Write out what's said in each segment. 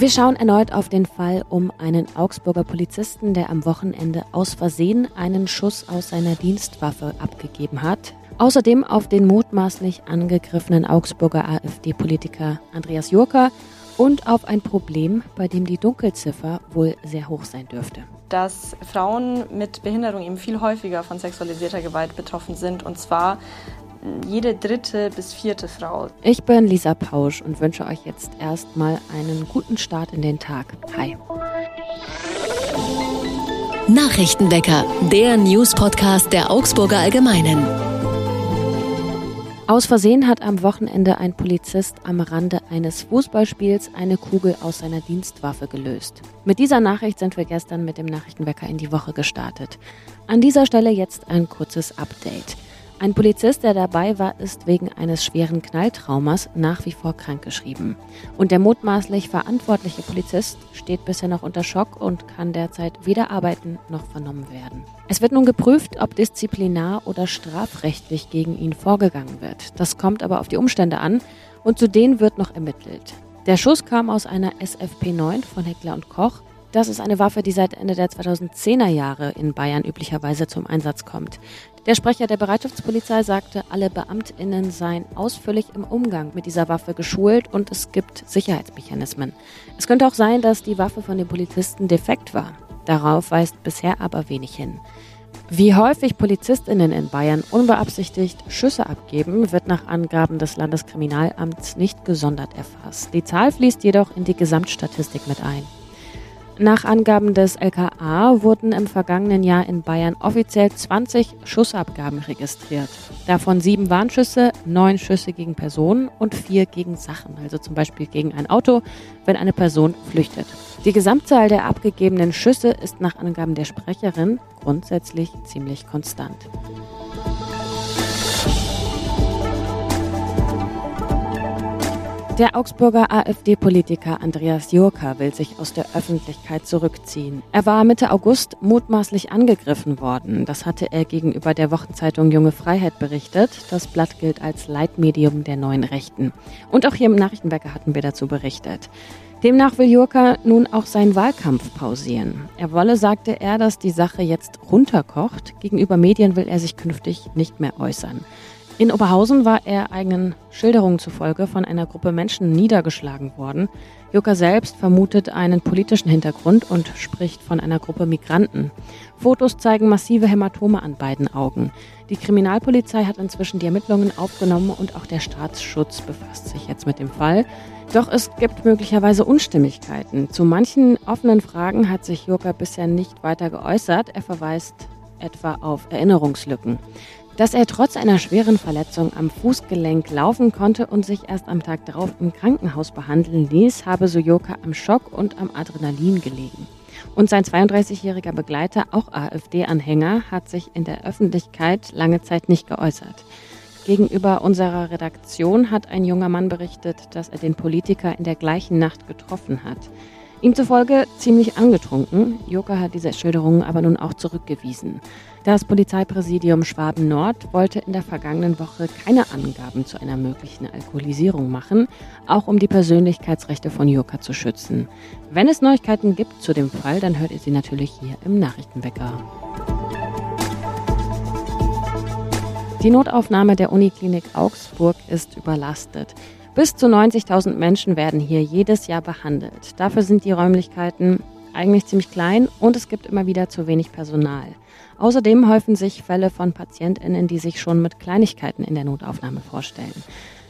Wir schauen erneut auf den Fall um einen Augsburger Polizisten, der am Wochenende aus Versehen einen Schuss aus seiner Dienstwaffe abgegeben hat. Außerdem auf den mutmaßlich angegriffenen Augsburger AfD-Politiker Andreas Jurka und auf ein Problem, bei dem die Dunkelziffer wohl sehr hoch sein dürfte. Dass Frauen mit Behinderung eben viel häufiger von sexualisierter Gewalt betroffen sind und zwar jede dritte bis vierte Frau. Ich bin Lisa Pausch und wünsche euch jetzt erstmal einen guten Start in den Tag. Hi. Nachrichtenwecker, der News-Podcast der Augsburger Allgemeinen. Aus Versehen hat am Wochenende ein Polizist am Rande eines Fußballspiels eine Kugel aus seiner Dienstwaffe gelöst. Mit dieser Nachricht sind wir gestern mit dem Nachrichtenwecker in die Woche gestartet. An dieser Stelle jetzt ein kurzes Update. Ein Polizist, der dabei war, ist wegen eines schweren Knalltraumas nach wie vor krankgeschrieben. Und der mutmaßlich verantwortliche Polizist steht bisher noch unter Schock und kann derzeit weder arbeiten noch vernommen werden. Es wird nun geprüft, ob disziplinar oder strafrechtlich gegen ihn vorgegangen wird. Das kommt aber auf die Umstände an und zu denen wird noch ermittelt. Der Schuss kam aus einer SFP 9 von Heckler und Koch. Das ist eine Waffe, die seit Ende der 2010er Jahre in Bayern üblicherweise zum Einsatz kommt. Der Sprecher der Bereitschaftspolizei sagte, alle Beamtinnen seien ausführlich im Umgang mit dieser Waffe geschult und es gibt Sicherheitsmechanismen. Es könnte auch sein, dass die Waffe von den Polizisten defekt war. Darauf weist bisher aber wenig hin. Wie häufig Polizistinnen in Bayern unbeabsichtigt Schüsse abgeben, wird nach Angaben des Landeskriminalamts nicht gesondert erfasst. Die Zahl fließt jedoch in die Gesamtstatistik mit ein. Nach Angaben des LKA wurden im vergangenen Jahr in Bayern offiziell 20 Schussabgaben registriert. Davon sieben Warnschüsse, neun Schüsse gegen Personen und vier gegen Sachen, also zum Beispiel gegen ein Auto, wenn eine Person flüchtet. Die Gesamtzahl der abgegebenen Schüsse ist nach Angaben der Sprecherin grundsätzlich ziemlich konstant. Der Augsburger AfD-Politiker Andreas Jurka will sich aus der Öffentlichkeit zurückziehen. Er war Mitte August mutmaßlich angegriffen worden. Das hatte er gegenüber der Wochenzeitung Junge Freiheit berichtet. Das Blatt gilt als Leitmedium der neuen Rechten. Und auch hier im Nachrichtenwecker hatten wir dazu berichtet. Demnach will Jurka nun auch seinen Wahlkampf pausieren. Er wolle, sagte er, dass die Sache jetzt runterkocht. Gegenüber Medien will er sich künftig nicht mehr äußern. In Oberhausen war er eigenen Schilderungen zufolge von einer Gruppe Menschen niedergeschlagen worden. Jucker selbst vermutet einen politischen Hintergrund und spricht von einer Gruppe Migranten. Fotos zeigen massive Hämatome an beiden Augen. Die Kriminalpolizei hat inzwischen die Ermittlungen aufgenommen und auch der Staatsschutz befasst sich jetzt mit dem Fall. Doch es gibt möglicherweise Unstimmigkeiten. Zu manchen offenen Fragen hat sich Jucker bisher nicht weiter geäußert. Er verweist etwa auf Erinnerungslücken dass er trotz einer schweren Verletzung am Fußgelenk laufen konnte und sich erst am Tag darauf im Krankenhaus behandeln ließ, habe Suyoka am Schock und am Adrenalin gelegen. Und sein 32-jähriger Begleiter, auch AfD-Anhänger, hat sich in der Öffentlichkeit lange Zeit nicht geäußert. Gegenüber unserer Redaktion hat ein junger Mann berichtet, dass er den Politiker in der gleichen Nacht getroffen hat. Ihm zufolge ziemlich angetrunken. Joka hat diese Schilderungen aber nun auch zurückgewiesen. Das Polizeipräsidium Schwaben Nord wollte in der vergangenen Woche keine Angaben zu einer möglichen Alkoholisierung machen, auch um die Persönlichkeitsrechte von Joka zu schützen. Wenn es Neuigkeiten gibt zu dem Fall, dann hört ihr sie natürlich hier im Nachrichtenwecker. Die Notaufnahme der Uniklinik Augsburg ist überlastet. Bis zu 90.000 Menschen werden hier jedes Jahr behandelt. Dafür sind die Räumlichkeiten eigentlich ziemlich klein und es gibt immer wieder zu wenig Personal. Außerdem häufen sich Fälle von PatientInnen, die sich schon mit Kleinigkeiten in der Notaufnahme vorstellen.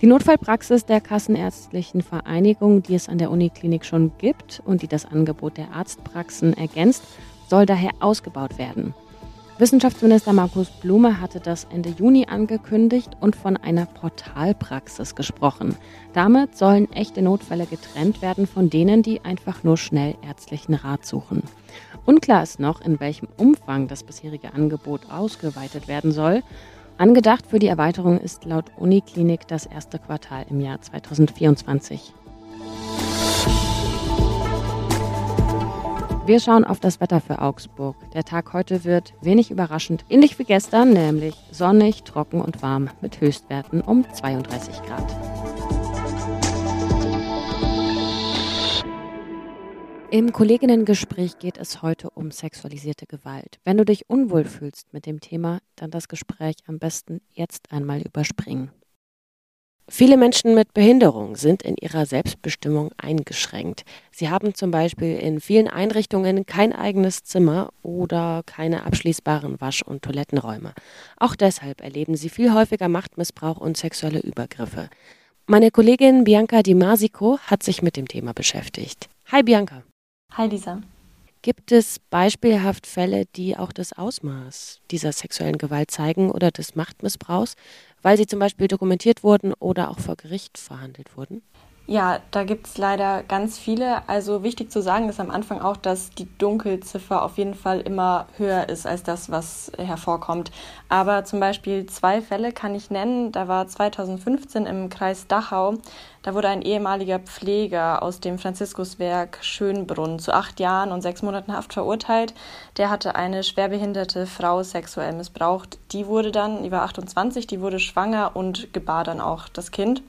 Die Notfallpraxis der Kassenärztlichen Vereinigung, die es an der Uniklinik schon gibt und die das Angebot der Arztpraxen ergänzt, soll daher ausgebaut werden. Wissenschaftsminister Markus Blume hatte das Ende Juni angekündigt und von einer Portalpraxis gesprochen. Damit sollen echte Notfälle getrennt werden von denen, die einfach nur schnell ärztlichen Rat suchen. Unklar ist noch, in welchem Umfang das bisherige Angebot ausgeweitet werden soll. Angedacht für die Erweiterung ist laut Uniklinik das erste Quartal im Jahr 2024. Wir schauen auf das Wetter für Augsburg. Der Tag heute wird wenig überraschend, ähnlich wie gestern, nämlich sonnig, trocken und warm mit Höchstwerten um 32 Grad. Im Kolleginnengespräch geht es heute um sexualisierte Gewalt. Wenn du dich unwohl fühlst mit dem Thema, dann das Gespräch am besten jetzt einmal überspringen. Viele Menschen mit Behinderung sind in ihrer Selbstbestimmung eingeschränkt. Sie haben zum Beispiel in vielen Einrichtungen kein eigenes Zimmer oder keine abschließbaren Wasch- und Toilettenräume. Auch deshalb erleben sie viel häufiger Machtmissbrauch und sexuelle Übergriffe. Meine Kollegin Bianca Di Masico hat sich mit dem Thema beschäftigt. Hi Bianca. Hi Lisa. Gibt es beispielhaft Fälle, die auch das Ausmaß dieser sexuellen Gewalt zeigen oder des Machtmissbrauchs, weil sie zum Beispiel dokumentiert wurden oder auch vor Gericht verhandelt wurden? Ja, da gibt es leider ganz viele. Also wichtig zu sagen ist am Anfang auch, dass die Dunkelziffer auf jeden Fall immer höher ist als das, was hervorkommt. Aber zum Beispiel zwei Fälle kann ich nennen. Da war 2015 im Kreis Dachau, da wurde ein ehemaliger Pfleger aus dem Franziskuswerk Schönbrunn zu acht Jahren und sechs Monaten Haft verurteilt. Der hatte eine schwerbehinderte Frau sexuell missbraucht. Die wurde dann, die war 28, die wurde schwanger und gebar dann auch das Kind.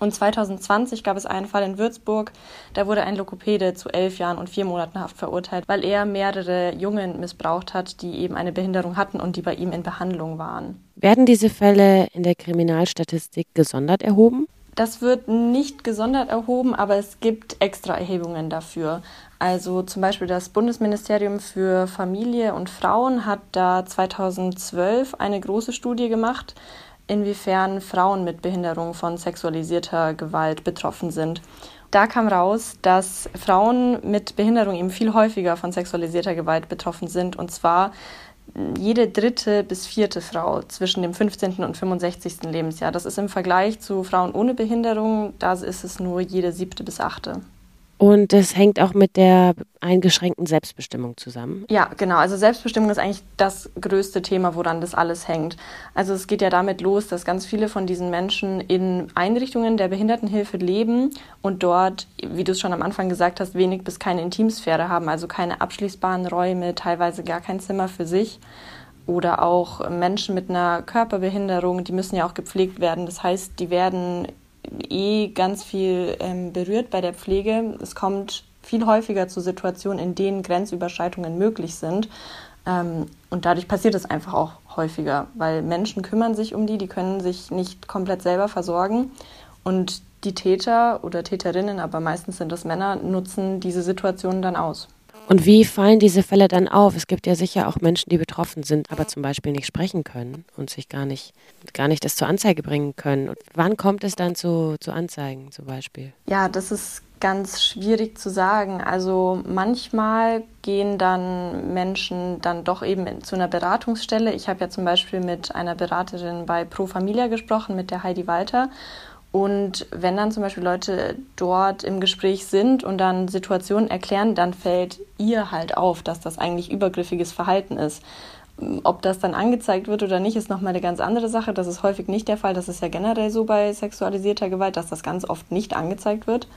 Und 2020 gab es einen Fall in Würzburg, da wurde ein Lokopäde zu elf Jahren und vier Monaten Haft verurteilt, weil er mehrere Jungen missbraucht hat, die eben eine Behinderung hatten und die bei ihm in Behandlung waren. Werden diese Fälle in der Kriminalstatistik gesondert erhoben? Das wird nicht gesondert erhoben, aber es gibt extra Erhebungen dafür. Also zum Beispiel das Bundesministerium für Familie und Frauen hat da 2012 eine große Studie gemacht inwiefern Frauen mit Behinderung von sexualisierter Gewalt betroffen sind. Da kam raus, dass Frauen mit Behinderung eben viel häufiger von sexualisierter Gewalt betroffen sind, und zwar jede dritte bis vierte Frau zwischen dem 15. und 65. Lebensjahr. Das ist im Vergleich zu Frauen ohne Behinderung, da ist es nur jede siebte bis achte. Und das hängt auch mit der eingeschränkten Selbstbestimmung zusammen. Ja, genau. Also Selbstbestimmung ist eigentlich das größte Thema, woran das alles hängt. Also es geht ja damit los, dass ganz viele von diesen Menschen in Einrichtungen der Behindertenhilfe leben und dort, wie du es schon am Anfang gesagt hast, wenig bis keine Intimsphäre haben, also keine abschließbaren Räume, teilweise gar kein Zimmer für sich. Oder auch Menschen mit einer Körperbehinderung, die müssen ja auch gepflegt werden. Das heißt, die werden eh ganz viel ähm, berührt bei der Pflege. Es kommt viel häufiger zu Situationen, in denen Grenzüberschreitungen möglich sind. Ähm, und dadurch passiert es einfach auch häufiger, weil Menschen kümmern sich um die, die können sich nicht komplett selber versorgen. Und die Täter oder Täterinnen, aber meistens sind das Männer, nutzen diese Situationen dann aus. Und wie fallen diese Fälle dann auf? Es gibt ja sicher auch Menschen, die betroffen sind, aber zum Beispiel nicht sprechen können und sich gar nicht, gar nicht das zur Anzeige bringen können. Und wann kommt es dann zu, zu Anzeigen zum Beispiel? Ja, das ist ganz schwierig zu sagen. Also manchmal gehen dann Menschen dann doch eben zu einer Beratungsstelle. Ich habe ja zum Beispiel mit einer Beraterin bei Pro Familia gesprochen, mit der Heidi Walter. Und wenn dann zum Beispiel Leute dort im Gespräch sind und dann Situationen erklären, dann fällt ihr halt auf, dass das eigentlich übergriffiges Verhalten ist. Ob das dann angezeigt wird oder nicht, ist nochmal eine ganz andere Sache. Das ist häufig nicht der Fall. Das ist ja generell so bei sexualisierter Gewalt, dass das ganz oft nicht angezeigt wird,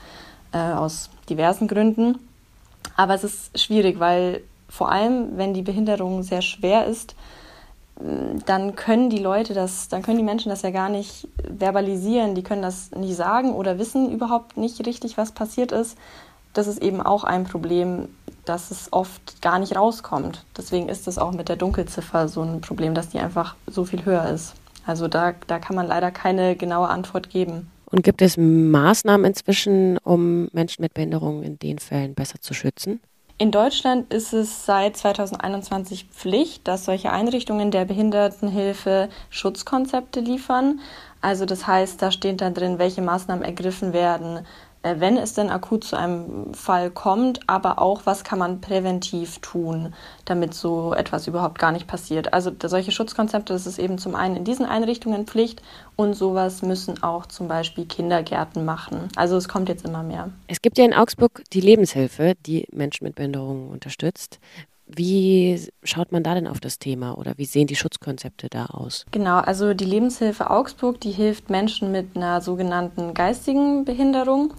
äh, aus diversen Gründen. Aber es ist schwierig, weil vor allem, wenn die Behinderung sehr schwer ist, dann können die Leute das, dann können die Menschen das ja gar nicht verbalisieren, die können das nicht sagen oder wissen überhaupt nicht richtig, was passiert ist. Das ist eben auch ein Problem, dass es oft gar nicht rauskommt. Deswegen ist es auch mit der Dunkelziffer so ein Problem, dass die einfach so viel höher ist. Also da, da kann man leider keine genaue Antwort geben. Und gibt es Maßnahmen inzwischen, um Menschen mit Behinderungen in den Fällen besser zu schützen? In Deutschland ist es seit 2021 Pflicht, dass solche Einrichtungen der Behindertenhilfe Schutzkonzepte liefern. Also das heißt, da steht dann drin, welche Maßnahmen ergriffen werden, wenn es denn akut zu einem Fall kommt, aber auch, was kann man präventiv tun, damit so etwas überhaupt gar nicht passiert. Also solche Schutzkonzepte, das ist eben zum einen in diesen Einrichtungen Pflicht und sowas müssen auch zum Beispiel Kindergärten machen. Also es kommt jetzt immer mehr. Es gibt ja in Augsburg die Lebenshilfe, die Menschen mit Behinderungen unterstützt. Wie schaut man da denn auf das Thema oder wie sehen die Schutzkonzepte da aus? Genau, also die Lebenshilfe Augsburg, die hilft Menschen mit einer sogenannten geistigen Behinderung.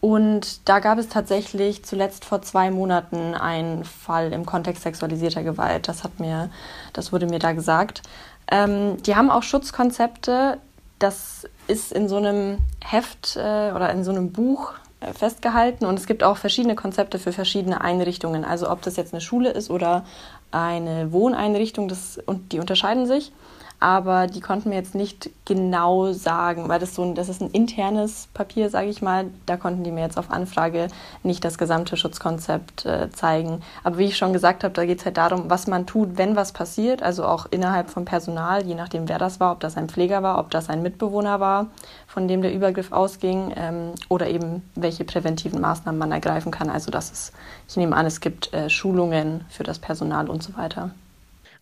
Und da gab es tatsächlich zuletzt vor zwei Monaten einen Fall im Kontext sexualisierter Gewalt. Das hat mir, das wurde mir da gesagt. Ähm, die haben auch Schutzkonzepte. Das ist in so einem Heft äh, oder in so einem Buch festgehalten und es gibt auch verschiedene Konzepte für verschiedene Einrichtungen. Also ob das jetzt eine Schule ist oder eine Wohneinrichtung, das, und die unterscheiden sich aber die konnten mir jetzt nicht genau sagen, weil das so ein, das ist ein internes Papier, sage ich mal. Da konnten die mir jetzt auf Anfrage nicht das gesamte Schutzkonzept äh, zeigen. Aber wie ich schon gesagt habe, da geht es halt darum, was man tut, wenn was passiert, also auch innerhalb vom Personal, je nachdem, wer das war, ob das ein Pfleger war, ob das ein Mitbewohner war, von dem der Übergriff ausging, ähm, oder eben welche präventiven Maßnahmen man ergreifen kann. Also das ist, ich nehme an, es gibt äh, Schulungen für das Personal und so weiter.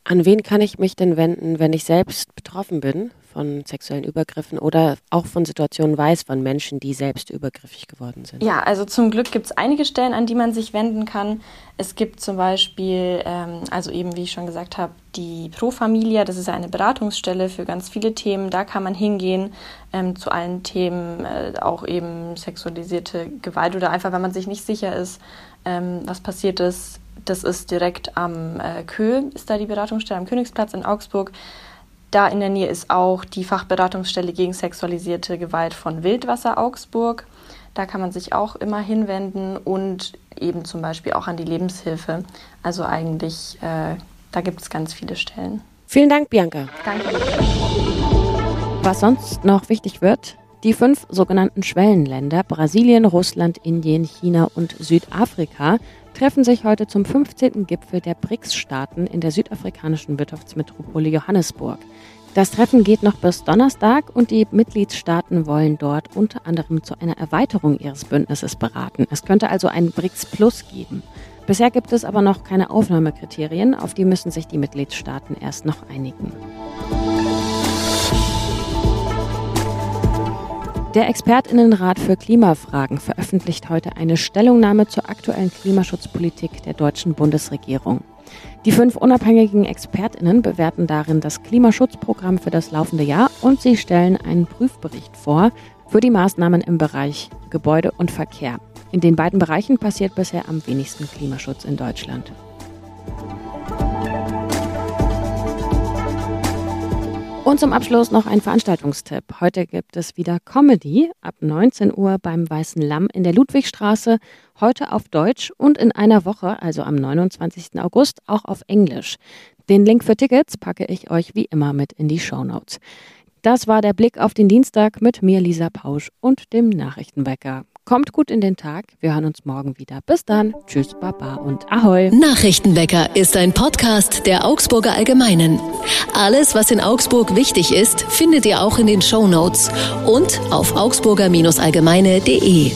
An wen kann ich mich denn wenden, wenn ich selbst betroffen bin von sexuellen Übergriffen oder auch von Situationen weiß von Menschen, die selbst übergriffig geworden sind? Ja, also zum Glück gibt es einige Stellen, an die man sich wenden kann. Es gibt zum Beispiel, ähm, also eben wie ich schon gesagt habe, die Pro Familia, das ist eine Beratungsstelle für ganz viele Themen. Da kann man hingehen ähm, zu allen Themen, äh, auch eben sexualisierte Gewalt oder einfach, wenn man sich nicht sicher ist, ähm, was passiert ist das ist direkt am äh, Kö, ist da die Beratungsstelle am Königsplatz in Augsburg. Da in der Nähe ist auch die Fachberatungsstelle gegen sexualisierte Gewalt von Wildwasser Augsburg. Da kann man sich auch immer hinwenden und eben zum Beispiel auch an die Lebenshilfe. Also eigentlich, äh, da gibt es ganz viele Stellen. Vielen Dank, Bianca. Danke. Was sonst noch wichtig wird, die fünf sogenannten Schwellenländer Brasilien, Russland, Indien, China und Südafrika treffen sich heute zum 15. Gipfel der BRICS-Staaten in der südafrikanischen Wirtschaftsmetropole Johannesburg. Das Treffen geht noch bis Donnerstag und die Mitgliedstaaten wollen dort unter anderem zu einer Erweiterung ihres Bündnisses beraten. Es könnte also ein BRICS Plus geben. Bisher gibt es aber noch keine Aufnahmekriterien, auf die müssen sich die Mitgliedstaaten erst noch einigen. Der Expertinnenrat für Klimafragen veröffentlicht heute eine Stellungnahme zur aktuellen Klimaschutzpolitik der deutschen Bundesregierung. Die fünf unabhängigen Expertinnen bewerten darin das Klimaschutzprogramm für das laufende Jahr und sie stellen einen Prüfbericht vor für die Maßnahmen im Bereich Gebäude und Verkehr. In den beiden Bereichen passiert bisher am wenigsten Klimaschutz in Deutschland. Und zum Abschluss noch ein Veranstaltungstipp. Heute gibt es wieder Comedy ab 19 Uhr beim Weißen Lamm in der Ludwigstraße. Heute auf Deutsch und in einer Woche, also am 29. August, auch auf Englisch. Den Link für Tickets packe ich euch wie immer mit in die Show Notes. Das war der Blick auf den Dienstag mit mir, Lisa Pausch und dem Nachrichtenwecker. Kommt gut in den Tag. Wir hören uns morgen wieder. Bis dann. Tschüss, Baba und Ahoi. Nachrichtenwecker ist ein Podcast der Augsburger Allgemeinen. Alles, was in Augsburg wichtig ist, findet ihr auch in den Show Notes und auf augsburger-allgemeine.de.